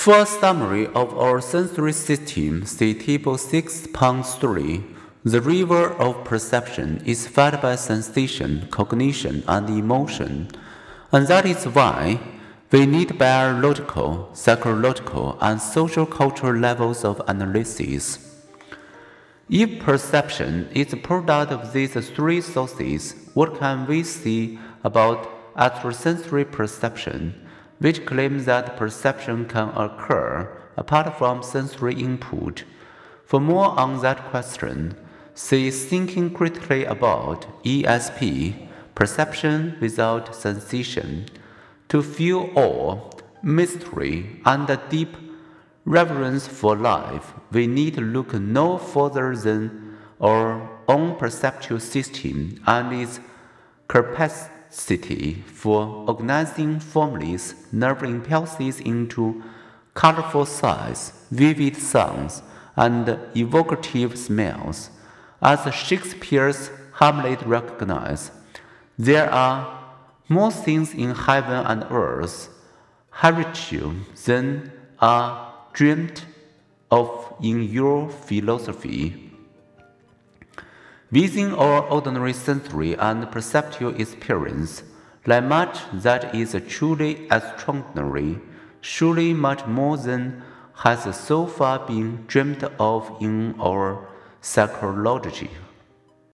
For a summary of our sensory system, see Table 6.3. The river of perception is fed by sensation, cognition, and emotion, and that is why we need biological, psychological, and social cultural levels of analysis. If perception is a product of these three sources, what can we see about extrasensory perception, which claims that perception can occur apart from sensory input? For more on that question, see Thinking Critically About ESP, Perception Without Sensation. To feel awe, mystery, and a deep reverence for life, we need to look no further than our own perceptual system and its capacity for organizing formless nerve impulses into colorful sights, vivid sounds, and evocative smells. As Shakespeare's Hamlet recognized, there are more things in heaven and earth, Horatio, than are dreamt of in your philosophy. Within our ordinary sensory and perceptual experience lie much that is truly extraordinary, surely much more than has so far been dreamed of in our psychology.